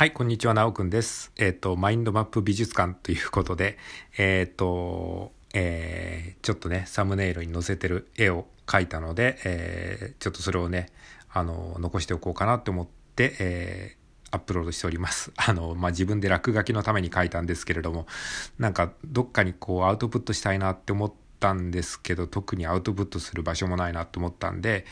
はい、こんにちは、なおくんです。えっ、ー、と、マインドマップ美術館ということで、えっ、ー、と、えー、ちょっとね、サムネイルに載せてる絵を描いたので、え、ちょっとそれをね、あの、残しておこうかなと思って、えー、アップロードしております。あの、まあ、自分で落書きのために書いたんですけれども、なんか、どっかにこう、アウトプットしたいなって思ったんですけど、特にアウトプットする場所もないなと思ったんで、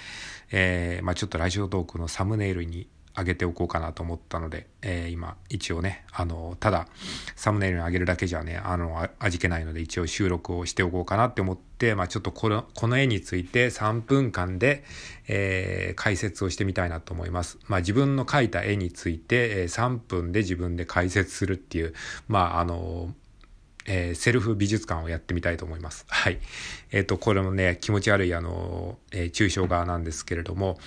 えー、まあ、ちょっとラジオトークのサムネイルに上げておこうかなと思ったので、えー、今一応ねあのただサムネイルに上げるだけじゃねあの味気ないので一応収録をしておこうかなって思って、まあ、ちょっとこのこの絵について3分間で、えー、解説をしてみたいなと思います。まあ、自分の描いた絵について、え、3分で自分で解説するっていうまああのえー、セルフ美術館をやってみたいと思います。はい。えっ、ー、と、これもね、気持ち悪い、あの、えー、抽象画なんですけれども、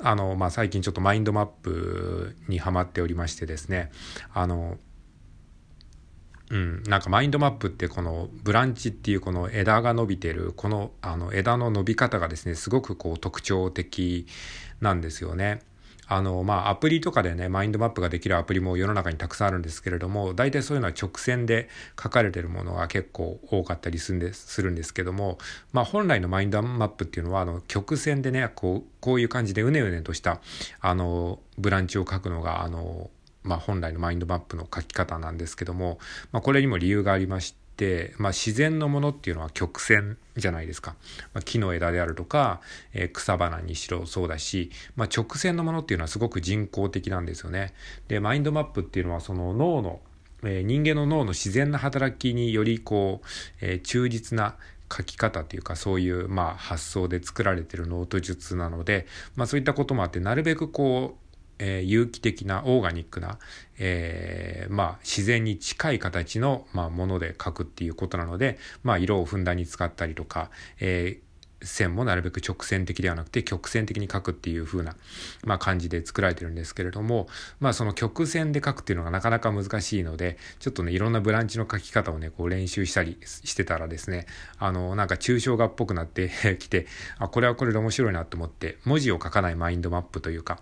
あの、まあ、最近ちょっとマインドマップにはまっておりましてですね、あの、うん、なんかマインドマップってこのブランチっていうこの枝が伸びてるこのあの枝の伸び方がですねすごくこう特徴的なんですよね。あの、まあ、アプリとかでね、マインドマップができるアプリも世の中にたくさんあるんですけれども、大体そういうのは直線で書かれてるものが結構多かったりするんですするんですけども、まあ、本来のマインドマップっていうのは、あの、曲線でね、こう、こういう感じでうねうねとした、あの、ブランチを書くのが、あの、まあ、本来のマインドマップの書き方なんですけども、まあ、これにも理由がありまして、、まあ、自然のものっていうのは曲線じゃないですか。まあ、木の枝であるとか、えー、草花にしろそうだし、まあ、直線のものっていうのはすごく人工的なんですよね。で、マインドマップっていうのはその脳の、えー、人間の脳の自然な働きによりこう、えー、忠実な書き方というかそういうまあ発想で作られてるノート術なので、まあ、そういったこともあってなるべくこうえー、有機的なオーガニックな、えー、まあ、自然に近い形の、まあ、もので描くっていうことなので、まあ、色をふんだんに使ったりとか、えー線もなるべく直線的ではなくて曲線的に描くっていう風な、まあ、感じで作られてるんですけれども、まあ、その曲線で描くっていうのがなかなか難しいのでちょっとねいろんなブランチの描き方をねこう練習したりしてたらですねあのなんか抽象画っぽくなってきてあこれはこれで面白いなと思って文字を書かないマインドマップというか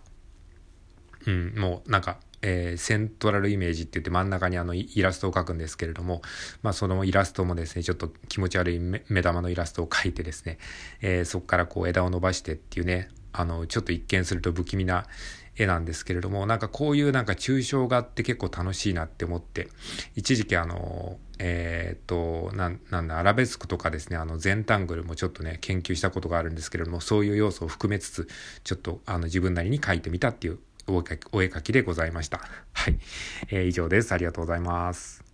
うん、もうなんか、えー、セントラルイメージって言って真ん中にあのイラストを描くんですけれども、まあそのイラストもですね、ちょっと気持ち悪い目玉のイラストを描いてですね、えー、そこからこう枝を伸ばしてっていうね、あの、ちょっと一見すると不気味な絵なんですけれども、なんかこういうなんか抽象画って結構楽しいなって思って、一時期あの、えー、っと、なん、なんだ、アラベスクとかですね、あの、ゼンタングルもちょっとね、研究したことがあるんですけれども、そういう要素を含めつつ、ちょっとあの自分なりに描いてみたっていうお絵かきでございました。はい。えー、以上です。ありがとうございます。